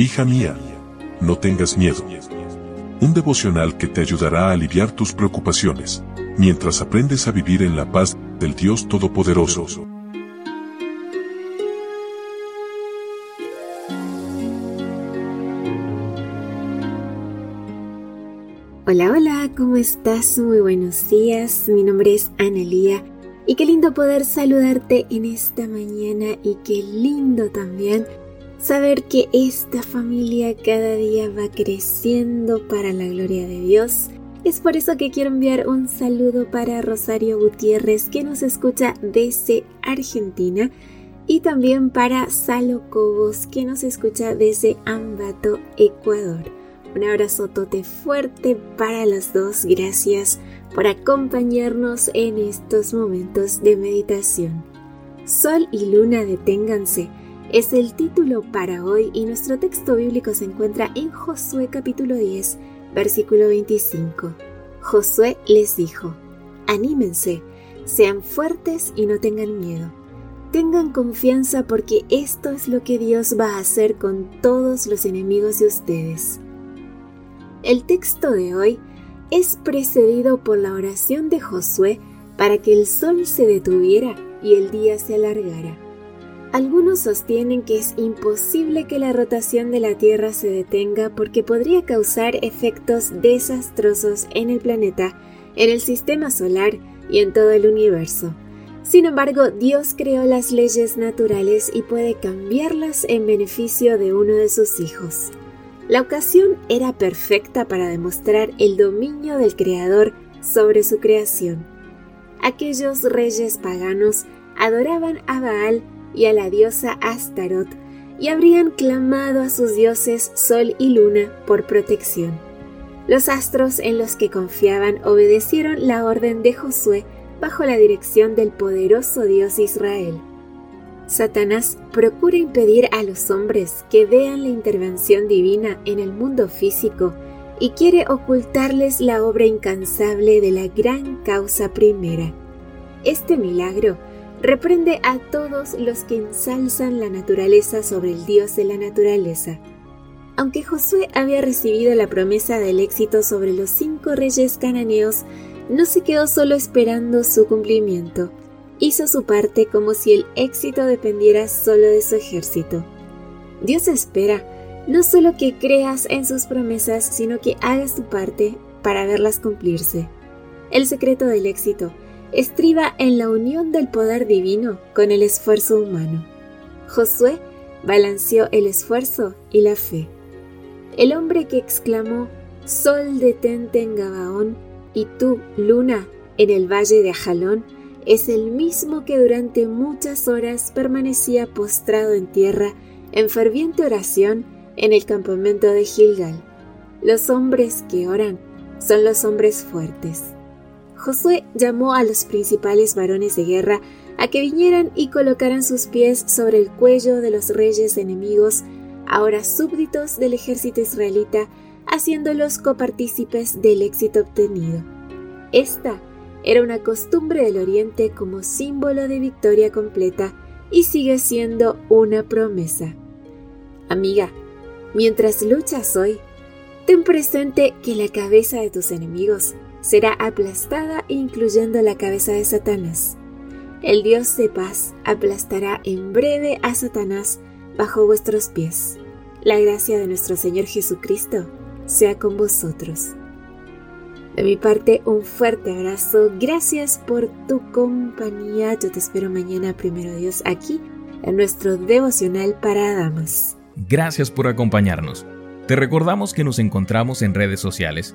Hija mía, no tengas miedo. Un devocional que te ayudará a aliviar tus preocupaciones, mientras aprendes a vivir en la paz del Dios Todopoderoso. Hola, hola, ¿cómo estás? Muy buenos días. Mi nombre es Analía y qué lindo poder saludarte en esta mañana y qué lindo también saber que esta familia cada día va creciendo para la gloria de Dios. Es por eso que quiero enviar un saludo para Rosario Gutiérrez que nos escucha desde Argentina y también para Salo Cobos que nos escucha desde Ambato, Ecuador. Un abrazo tote fuerte para los dos. Gracias por acompañarnos en estos momentos de meditación. Sol y luna deténganse es el título para hoy y nuestro texto bíblico se encuentra en Josué capítulo 10, versículo 25. Josué les dijo, anímense, sean fuertes y no tengan miedo. Tengan confianza porque esto es lo que Dios va a hacer con todos los enemigos de ustedes. El texto de hoy es precedido por la oración de Josué para que el sol se detuviera y el día se alargara. Algunos sostienen que es imposible que la rotación de la Tierra se detenga porque podría causar efectos desastrosos en el planeta, en el sistema solar y en todo el universo. Sin embargo, Dios creó las leyes naturales y puede cambiarlas en beneficio de uno de sus hijos. La ocasión era perfecta para demostrar el dominio del Creador sobre su creación. Aquellos reyes paganos adoraban a Baal y a la diosa Astaroth, y habrían clamado a sus dioses Sol y Luna por protección. Los astros en los que confiaban obedecieron la orden de Josué bajo la dirección del poderoso Dios Israel. Satanás procura impedir a los hombres que vean la intervención divina en el mundo físico y quiere ocultarles la obra incansable de la gran causa primera. Este milagro reprende a todos los que ensalzan la naturaleza sobre el Dios de la naturaleza. Aunque Josué había recibido la promesa del éxito sobre los cinco reyes cananeos, no se quedó solo esperando su cumplimiento. Hizo su parte como si el éxito dependiera solo de su ejército. Dios espera no solo que creas en sus promesas, sino que hagas tu parte para verlas cumplirse. El secreto del éxito estriba en la unión del poder divino con el esfuerzo humano. Josué balanceó el esfuerzo y la fe. El hombre que exclamó, Sol detente en Gabaón y tú, luna, en el valle de Ajalón, es el mismo que durante muchas horas permanecía postrado en tierra en ferviente oración en el campamento de Gilgal. Los hombres que oran son los hombres fuertes. Josué llamó a los principales varones de guerra a que vinieran y colocaran sus pies sobre el cuello de los reyes enemigos, ahora súbditos del ejército israelita, haciéndolos copartícipes del éxito obtenido. Esta era una costumbre del Oriente como símbolo de victoria completa y sigue siendo una promesa. Amiga, mientras luchas hoy, ten presente que la cabeza de tus enemigos será aplastada incluyendo la cabeza de Satanás. El Dios de paz aplastará en breve a Satanás bajo vuestros pies. La gracia de nuestro Señor Jesucristo sea con vosotros. De mi parte, un fuerte abrazo. Gracias por tu compañía. Yo te espero mañana, primero Dios, aquí en nuestro devocional para damas. Gracias por acompañarnos. Te recordamos que nos encontramos en redes sociales